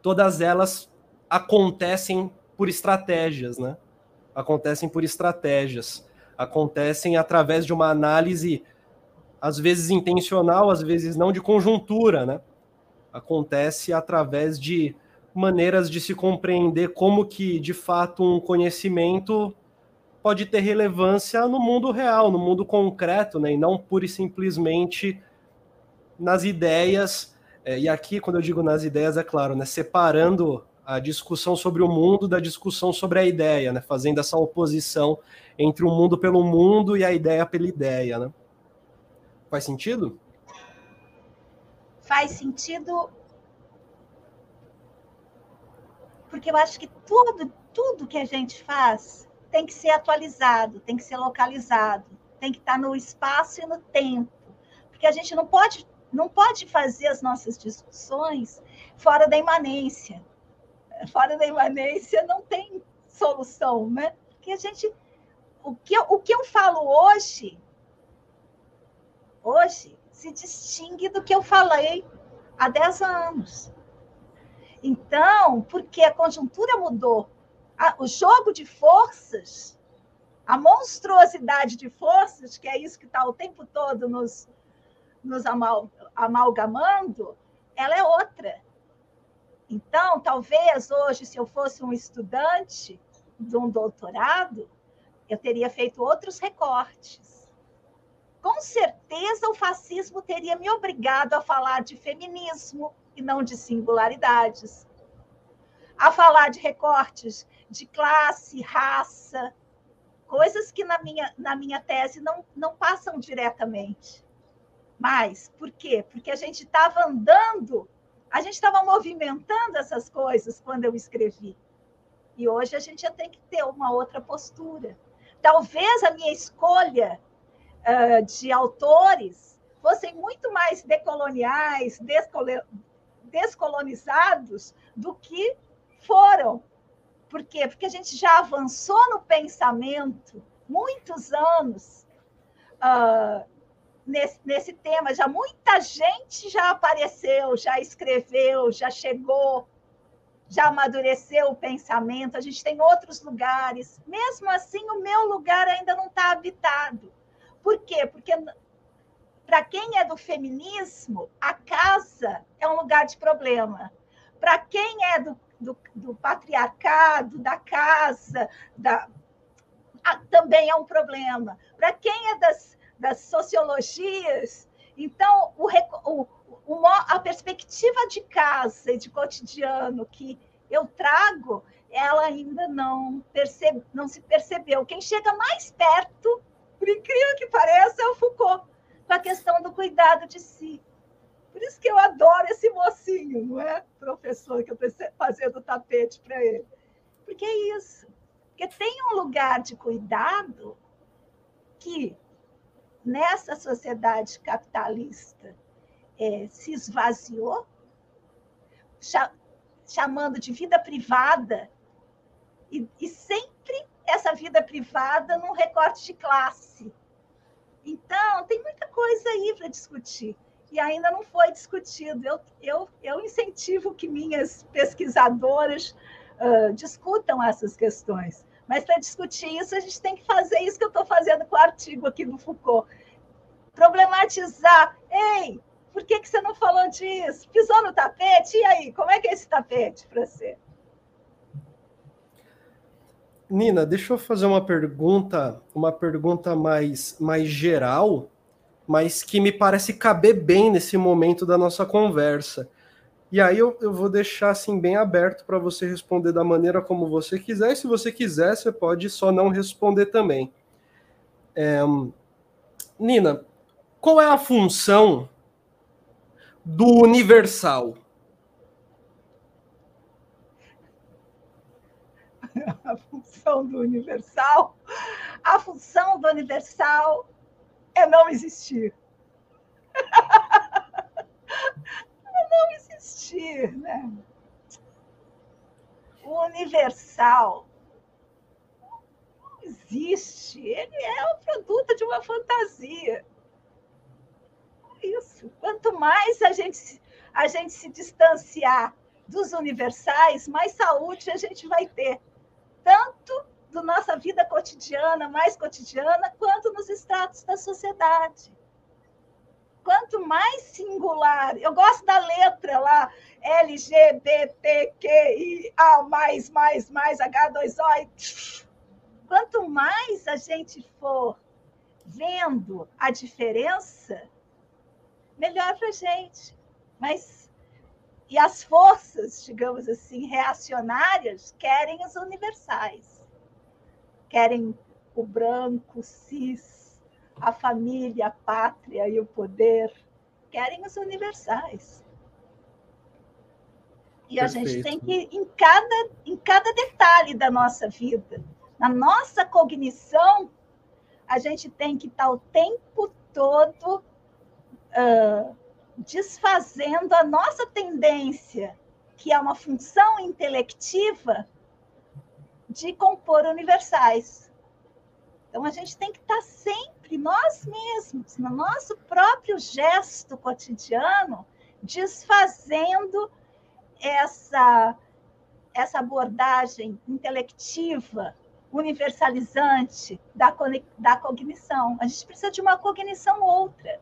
Todas elas acontecem por estratégias, né? Acontecem por estratégias, acontecem através de uma análise às vezes intencional, às vezes não de conjuntura, né? Acontece através de maneiras de se compreender como que, de fato, um conhecimento pode ter relevância no mundo real, no mundo concreto, né? E não pura e simplesmente nas ideias. É, e aqui, quando eu digo nas ideias, é claro, né? Separando a discussão sobre o mundo da discussão sobre a ideia, né? Fazendo essa oposição entre o mundo pelo mundo e a ideia pela ideia, né? Faz sentido? Faz sentido porque eu acho que tudo, tudo que a gente faz tem que ser atualizado, tem que ser localizado, tem que estar no espaço e no tempo, porque a gente não pode não pode fazer as nossas discussões fora da imanência. Fora da imanência não tem solução, né? Porque a gente o que eu, o que eu falo hoje hoje se distingue do que eu falei há 10 anos. Então, porque a conjuntura mudou, a, o jogo de forças, a monstruosidade de forças, que é isso que está o tempo todo nos, nos amal, amalgamando, ela é outra. Então, talvez hoje, se eu fosse um estudante de um doutorado, eu teria feito outros recortes. Com certeza, o fascismo teria me obrigado a falar de feminismo, e não de singularidades. A falar de recortes de classe, raça, coisas que na minha, na minha tese não, não passam diretamente. Mas, por quê? Porque a gente estava andando, a gente estava movimentando essas coisas quando eu escrevi. E hoje a gente já tem que ter uma outra postura. Talvez a minha escolha uh, de autores fossem muito mais decoloniais, descolonizados do que foram. Por quê? Porque a gente já avançou no pensamento muitos anos uh, nesse, nesse tema. Já muita gente já apareceu, já escreveu, já chegou, já amadureceu o pensamento. A gente tem outros lugares. Mesmo assim, o meu lugar ainda não está habitado. Por quê? Porque para quem é do feminismo, a casa é um lugar de problema. Para quem é do, do, do, patriarcado, da casa, da, também é um problema. Para quem é das, das sociologias, então o, o, o, a perspectiva de casa e de cotidiano que eu trago, ela ainda não, percebe, não se percebeu. Quem chega mais perto, por incrível que pareça, é o Foucault com a questão do cuidado de si. Por isso que eu adoro esse mocinho, não é, professor, que eu estou fazendo tapete para ele. Porque é isso. Porque tem um lugar de cuidado que, nessa sociedade capitalista, é, se esvaziou, chamando de vida privada, e, e sempre essa vida privada num recorte de classe então, tem muita coisa aí para discutir. E ainda não foi discutido. Eu, eu, eu incentivo que minhas pesquisadoras uh, discutam essas questões. Mas para discutir isso, a gente tem que fazer isso que eu estou fazendo com o artigo aqui do Foucault. Problematizar. Ei, por que, que você não falou disso? Pisou no tapete? E aí, como é que é esse tapete para você? Nina, deixa eu fazer uma pergunta, uma pergunta mais, mais geral, mas que me parece caber bem nesse momento da nossa conversa. E aí eu, eu vou deixar assim bem aberto para você responder da maneira como você quiser. E se você quiser, você pode só não responder também. É, Nina, qual é a função do universal? A função do universal, a função do universal é não existir. existir, né? O universal não existe, ele é o produto de uma fantasia. Isso. Quanto mais a gente, a gente se distanciar dos universais, mais saúde a gente vai ter. Tanto da nossa vida cotidiana, mais cotidiana, quanto nos estratos da sociedade quanto mais singular, eu gosto da letra lá, LGBTQIA, mais, mais, mais, H2O. Quanto mais a gente for vendo a diferença, melhor para a gente. Mas e as forças, digamos assim, reacionárias querem os universais, querem o branco, cis, a família, a pátria e o poder, querem os universais. E Perfeito. a gente tem que, em cada, em cada detalhe da nossa vida, na nossa cognição, a gente tem que estar o tempo todo uh, desfazendo a nossa tendência, que é uma função intelectiva, de compor universais. Então, a gente tem que estar sempre, nós mesmos, no nosso próprio gesto cotidiano, desfazendo essa, essa abordagem intelectiva, universalizante da, da cognição. A gente precisa de uma cognição outra.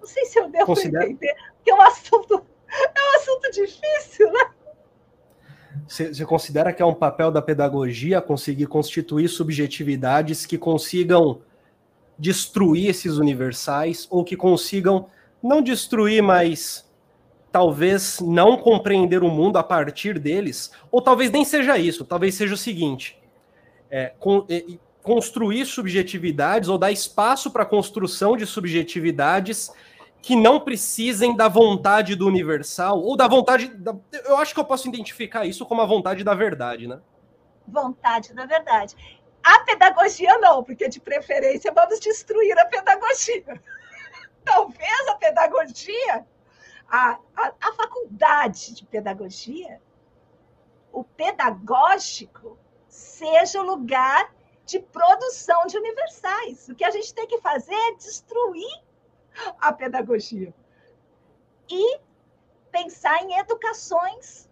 Não sei se eu devo Considera... entender, porque é um assunto, é um assunto difícil, né? Você considera que é um papel da pedagogia conseguir constituir subjetividades que consigam destruir esses universais ou que consigam não destruir, mas talvez não compreender o mundo a partir deles? Ou talvez nem seja isso, talvez seja o seguinte: é, é, construir subjetividades ou dar espaço para a construção de subjetividades que não precisem da vontade do universal ou da vontade. Da, eu acho que eu posso identificar isso como a vontade da verdade, né? Vontade da verdade. A pedagogia não, porque de preferência vamos destruir a pedagogia. Talvez a pedagogia, a, a, a faculdade de pedagogia, o pedagógico, seja o lugar de produção de universais. O que a gente tem que fazer é destruir a pedagogia. E pensar em educações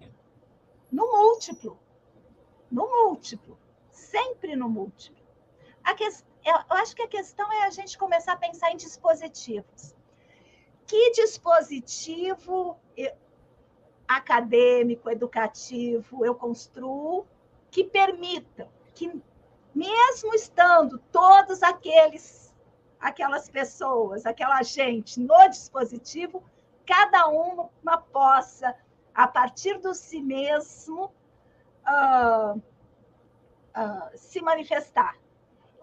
no múltiplo. No múltiplo. Sempre no múltiplo. Que, eu acho que a questão é a gente começar a pensar em dispositivos. Que dispositivo acadêmico, educativo eu construo que permita que, mesmo estando todos aqueles aquelas pessoas, aquela gente no dispositivo, cada uma possa, a partir do si mesmo, uh, uh, se manifestar.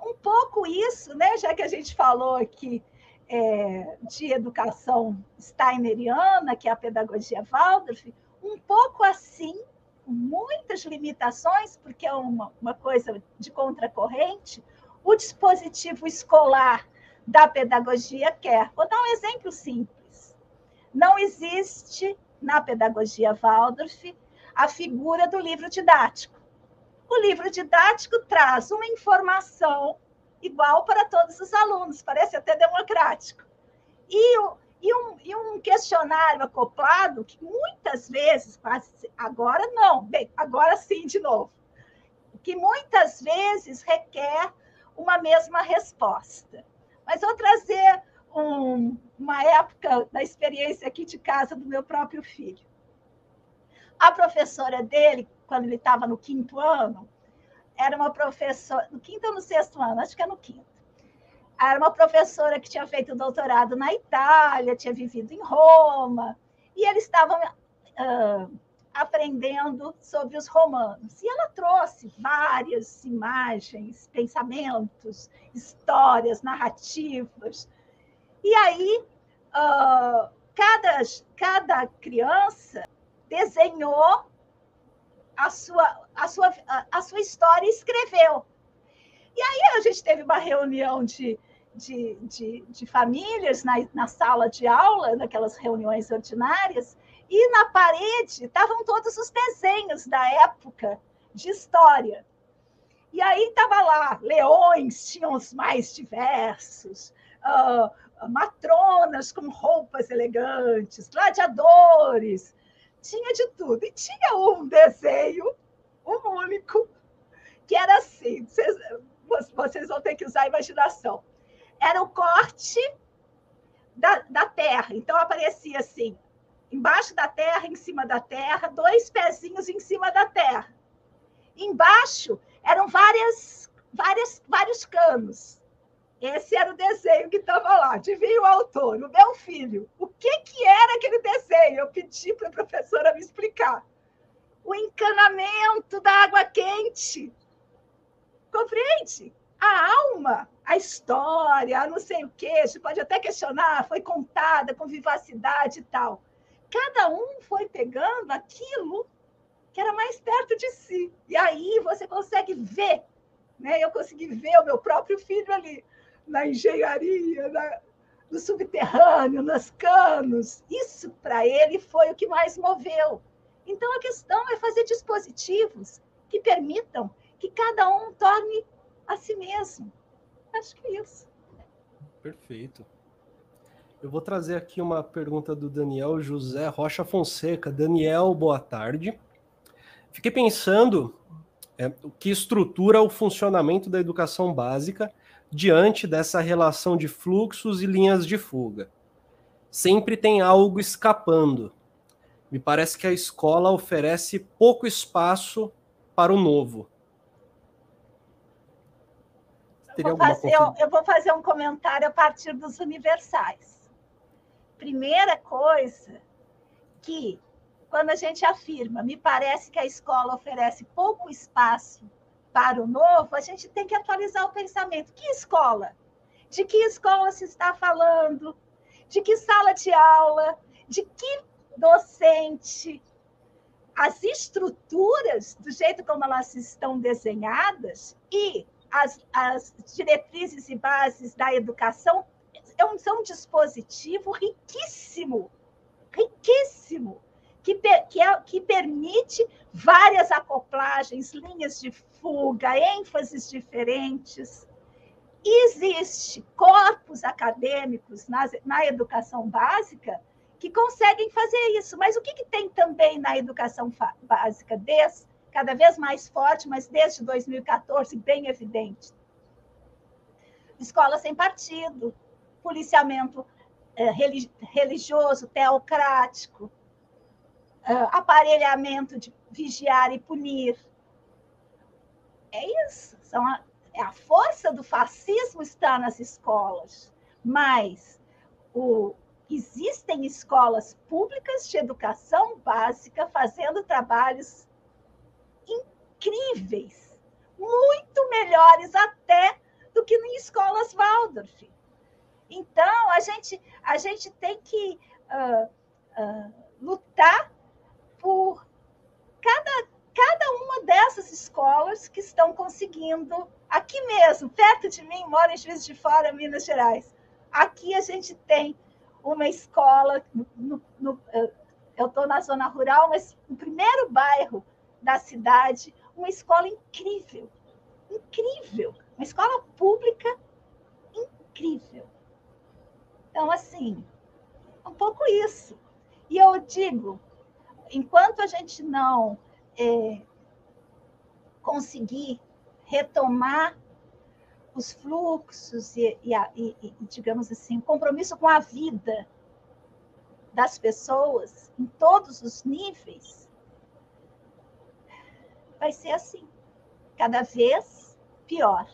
Um pouco isso, né, já que a gente falou aqui é, de educação steineriana, que é a pedagogia Waldorf, um pouco assim, muitas limitações, porque é uma, uma coisa de contracorrente, o dispositivo escolar da pedagogia quer. Vou dar um exemplo simples. Não existe na pedagogia Waldorf a figura do livro didático. O livro didático traz uma informação igual para todos os alunos, parece até democrático. E, e, um, e um questionário acoplado que muitas vezes, agora não, bem, agora sim de novo, que muitas vezes requer uma mesma resposta. Mas vou trazer um, uma época da experiência aqui de casa do meu próprio filho. A professora dele, quando ele estava no quinto ano, era uma professora, no quinto ou no sexto ano, acho que é no quinto. era uma professora que tinha feito doutorado na Itália, tinha vivido em Roma, e eles estavam uh, aprendendo sobre os romanos. E ela trouxe várias imagens, pensamentos, histórias, narrativas. E aí, uh, cada, cada criança desenhou a sua, a, sua, a sua história e escreveu. E aí a gente teve uma reunião de, de, de, de famílias na, na sala de aula, naquelas reuniões ordinárias, e na parede estavam todos os desenhos da época de história. E aí estava lá, leões tinham os mais diversos, uh, matronas com roupas elegantes, gladiadores, tinha de tudo. E tinha um desenho, um único, que era assim, vocês, vocês vão ter que usar a imaginação. Era o corte da, da terra. Então aparecia assim, embaixo da terra, em cima da terra, dois pezinhos em cima da terra. Embaixo eram várias, várias, vários canos. Esse era o desenho que estava lá. Adivinha o autor, o meu filho. O que, que era aquele desenho? Eu pedi para a professora me explicar. O encanamento da água quente. Compreende? A alma, a história, não sei o quê, você pode até questionar, foi contada com vivacidade e tal cada um foi pegando aquilo que era mais perto de si. E aí você consegue ver, né? Eu consegui ver o meu próprio filho ali, na engenharia, na, no subterrâneo, nos canos. Isso, para ele, foi o que mais moveu. Então, a questão é fazer dispositivos que permitam que cada um torne a si mesmo. Acho que é isso. Perfeito. Eu vou trazer aqui uma pergunta do Daniel José Rocha Fonseca. Daniel, boa tarde. Fiquei pensando é, o que estrutura o funcionamento da educação básica diante dessa relação de fluxos e linhas de fuga. Sempre tem algo escapando. Me parece que a escola oferece pouco espaço para o novo. Eu vou, fazer, eu vou fazer um comentário a partir dos universais primeira coisa que, quando a gente afirma, me parece que a escola oferece pouco espaço para o novo, a gente tem que atualizar o pensamento. Que escola? De que escola se está falando? De que sala de aula? De que docente? As estruturas, do jeito como elas estão desenhadas, e as, as diretrizes e bases da educação é um, é um dispositivo riquíssimo, riquíssimo, que, que, é, que permite várias acoplagens, linhas de fuga, ênfases diferentes. Existe corpos acadêmicos na, na educação básica que conseguem fazer isso. Mas o que, que tem também na educação básica, desde, cada vez mais forte, mas desde 2014, bem evidente? Escola sem partido, policiamento é, religioso, teocrático, é, aparelhamento de vigiar e punir. É isso. São a, é a força do fascismo está nas escolas, mas o, existem escolas públicas de educação básica fazendo trabalhos incríveis, muito melhores até do que em escolas Waldorf. Então, a gente, a gente tem que uh, uh, lutar por cada, cada uma dessas escolas que estão conseguindo, aqui mesmo, perto de mim, moro em Juiz de Fora, Minas Gerais. Aqui a gente tem uma escola, no, no, eu estou na zona rural, mas no primeiro bairro da cidade, uma escola incrível, incrível, uma escola pública incrível. Então, assim, um pouco isso. E eu digo, enquanto a gente não é, conseguir retomar os fluxos e, e, e, digamos assim, compromisso com a vida das pessoas em todos os níveis, vai ser assim, cada vez pior.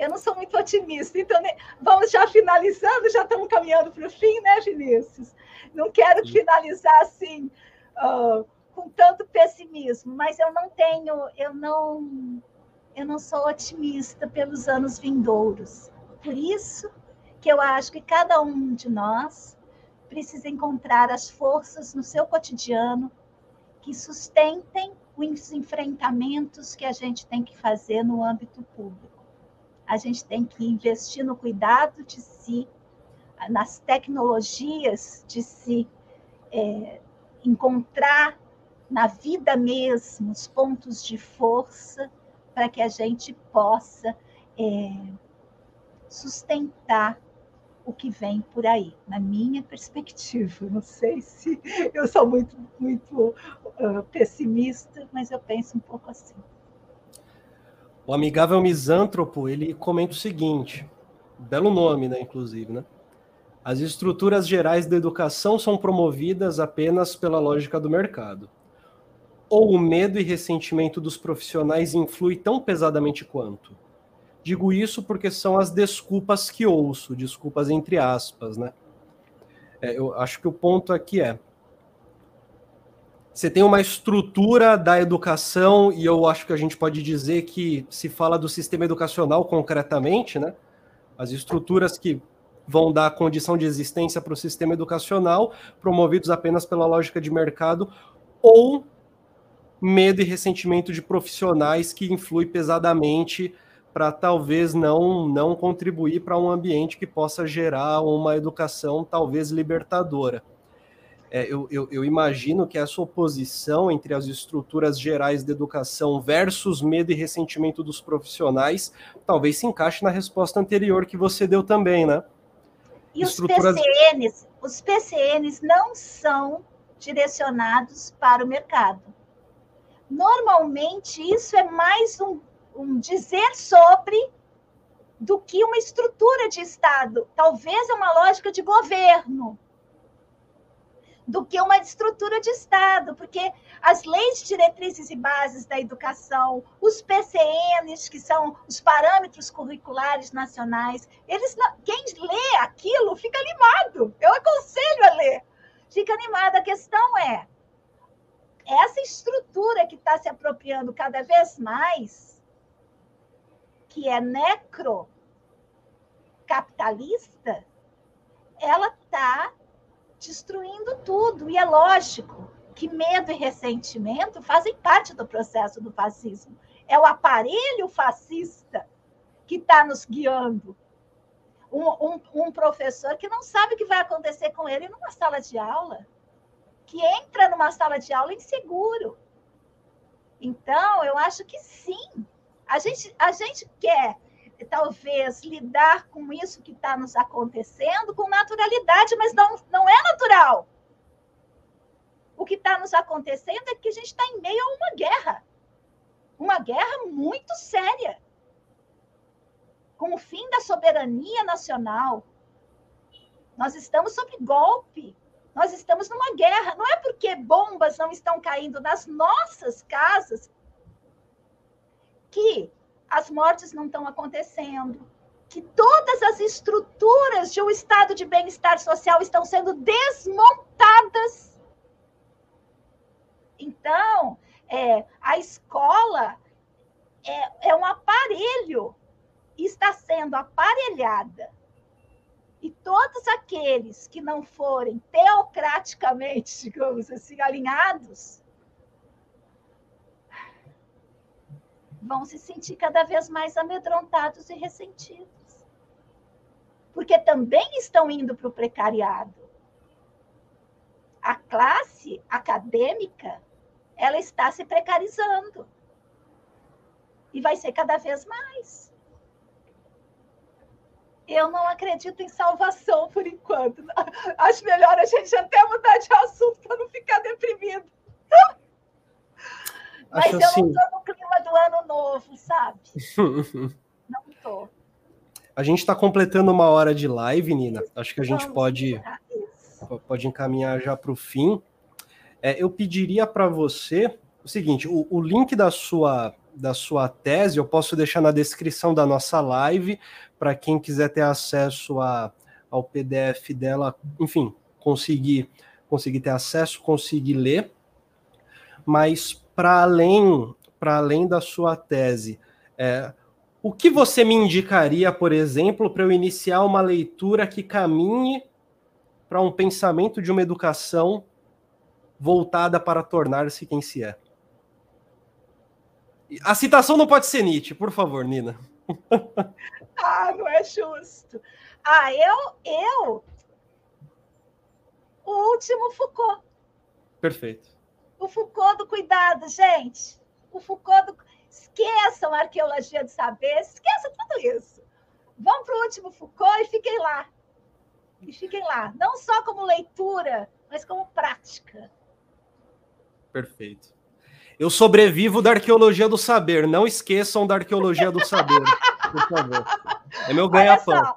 Eu não sou muito otimista. Então, né, vamos já finalizando, já estamos caminhando para o fim, né, Vinícius? Não quero finalizar assim, uh, com tanto pessimismo, mas eu não tenho, eu não, eu não sou otimista pelos anos vindouros. Por isso que eu acho que cada um de nós precisa encontrar as forças no seu cotidiano que sustentem os enfrentamentos que a gente tem que fazer no âmbito público. A gente tem que investir no cuidado de si, nas tecnologias de se é, encontrar na vida mesmo os pontos de força para que a gente possa é, sustentar o que vem por aí, na minha perspectiva. Não sei se eu sou muito, muito uh, pessimista, mas eu penso um pouco assim. O amigável misântropo, ele comenta o seguinte, belo nome, né, inclusive, né? As estruturas gerais da educação são promovidas apenas pela lógica do mercado. Ou o medo e ressentimento dos profissionais influi tão pesadamente quanto? Digo isso porque são as desculpas que ouço, desculpas entre aspas, né? É, eu acho que o ponto aqui é você tem uma estrutura da educação, e eu acho que a gente pode dizer que se fala do sistema educacional concretamente, né? As estruturas que vão dar condição de existência para o sistema educacional, promovidos apenas pela lógica de mercado, ou medo e ressentimento de profissionais que influi pesadamente para talvez não, não contribuir para um ambiente que possa gerar uma educação talvez libertadora. É, eu, eu, eu, imagino que essa oposição entre as estruturas gerais de educação versus medo e ressentimento dos profissionais talvez se encaixe na resposta anterior que você deu também, né? E estruturas... os PCNs, os PCNs não são direcionados para o mercado. Normalmente, isso é mais um um dizer sobre do que uma estrutura de Estado. Talvez é uma lógica de governo do que uma estrutura de Estado, porque as leis, diretrizes e bases da educação, os PCNs, que são os parâmetros curriculares nacionais, eles quem lê aquilo fica animado. Eu aconselho a ler. Fica animado. A questão é essa estrutura que está se apropriando cada vez mais que é necrocapitalista, ela está destruindo tudo. E é lógico que medo e ressentimento fazem parte do processo do fascismo. É o aparelho fascista que está nos guiando. Um, um, um, professor que não sabe o que vai acontecer com ele numa sala de aula, que entra numa sala de aula inseguro. Então, eu acho que sim, a gente, a gente quer, talvez, lidar com isso que está nos acontecendo com naturalidade, mas não, não é natural. O que está nos acontecendo é que a gente está em meio a uma guerra. Uma guerra muito séria. Com o fim da soberania nacional. Nós estamos sob golpe. Nós estamos numa guerra. Não é porque bombas não estão caindo nas nossas casas que as mortes não estão acontecendo, que todas as estruturas de um estado de bem-estar social estão sendo desmontadas. Então, é, a escola é, é um aparelho, está sendo aparelhada. E todos aqueles que não forem teocraticamente, digamos assim, alinhados, vão se sentir cada vez mais amedrontados e ressentidos. Porque também estão indo para o precariado. A classe acadêmica, ela está se precarizando. E vai ser cada vez mais. Eu não acredito em salvação por enquanto. Acho melhor a gente até mudar de assunto para não ficar deprimido. Mas Acho eu assim... não estou no clima do ano novo, sabe? não estou. A gente está completando uma hora de live, Nina. Acho que a gente pode, pode encaminhar já para o fim. É, eu pediria para você o seguinte: o, o, link da sua da sua tese, eu posso deixar na descrição da nossa live para quem quiser ter acesso a, ao PDF dela, enfim, conseguir conseguir ter acesso, conseguir ler. Mas para além para além da sua tese, é, o que você me indicaria, por exemplo, para eu iniciar uma leitura que caminhe para um pensamento de uma educação voltada para tornar-se quem se é? A citação não pode ser Nietzsche, por favor, Nina. ah, não é justo. Ah, eu, eu. O último Foucault. Perfeito. O Foucault do cuidado, gente. O Foucault Esqueçam a arqueologia do saber, esqueçam tudo isso. Vão para o último Foucault e fiquem lá. E fiquem lá. Não só como leitura, mas como prática. Perfeito. Eu sobrevivo da arqueologia do saber. Não esqueçam da arqueologia do saber, por favor. É meu ganha-pão.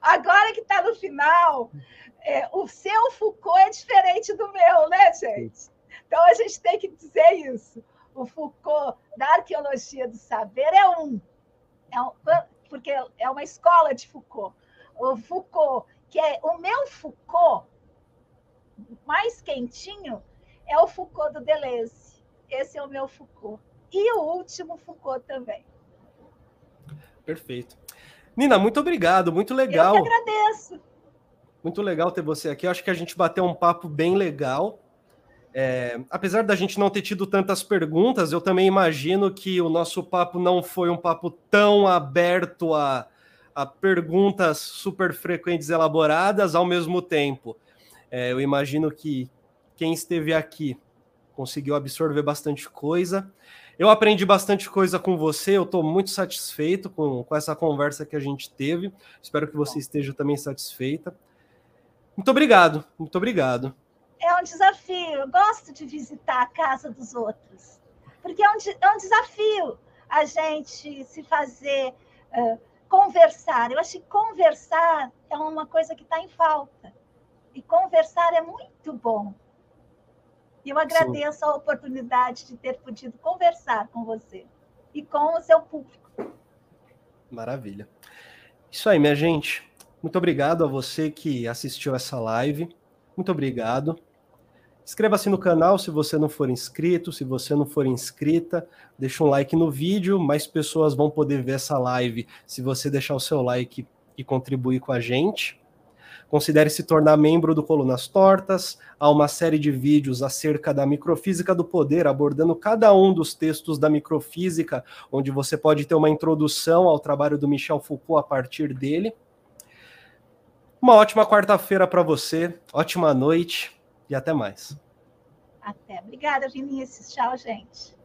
Agora que está no final, é, o seu Foucault é diferente do meu, né, gente? Então a gente tem que dizer isso o Foucault da arqueologia do saber é um, é um porque é uma escola de Foucault. O Foucault, que é o meu Foucault, mais quentinho, é o Foucault do Deleuze. Esse é o meu Foucault. E o último Foucault também. Perfeito. Nina, muito obrigado, muito legal. Eu que agradeço. Muito legal ter você aqui. Eu acho que a gente bateu um papo bem legal. É, apesar da gente não ter tido tantas perguntas, eu também imagino que o nosso papo não foi um papo tão aberto a, a perguntas super frequentes elaboradas ao mesmo tempo. É, eu imagino que quem esteve aqui conseguiu absorver bastante coisa. Eu aprendi bastante coisa com você, eu estou muito satisfeito com, com essa conversa que a gente teve. Espero que você esteja também satisfeita. Muito obrigado, muito obrigado desafio. Eu gosto de visitar a casa dos outros, porque é um, é um desafio a gente se fazer uh, conversar. Eu acho que conversar é uma coisa que está em falta. E conversar é muito bom. E eu agradeço Sim. a oportunidade de ter podido conversar com você e com o seu público. Maravilha. Isso aí, minha gente. Muito obrigado a você que assistiu essa live. Muito obrigado. Inscreva-se no canal se você não for inscrito, se você não for inscrita, deixa um like no vídeo, mais pessoas vão poder ver essa live se você deixar o seu like e contribuir com a gente. Considere se tornar membro do Colunas Tortas. Há uma série de vídeos acerca da microfísica do poder, abordando cada um dos textos da microfísica, onde você pode ter uma introdução ao trabalho do Michel Foucault a partir dele. Uma ótima quarta-feira para você, ótima noite e até mais. Até. Obrigada, Vinícius. Tchau, gente.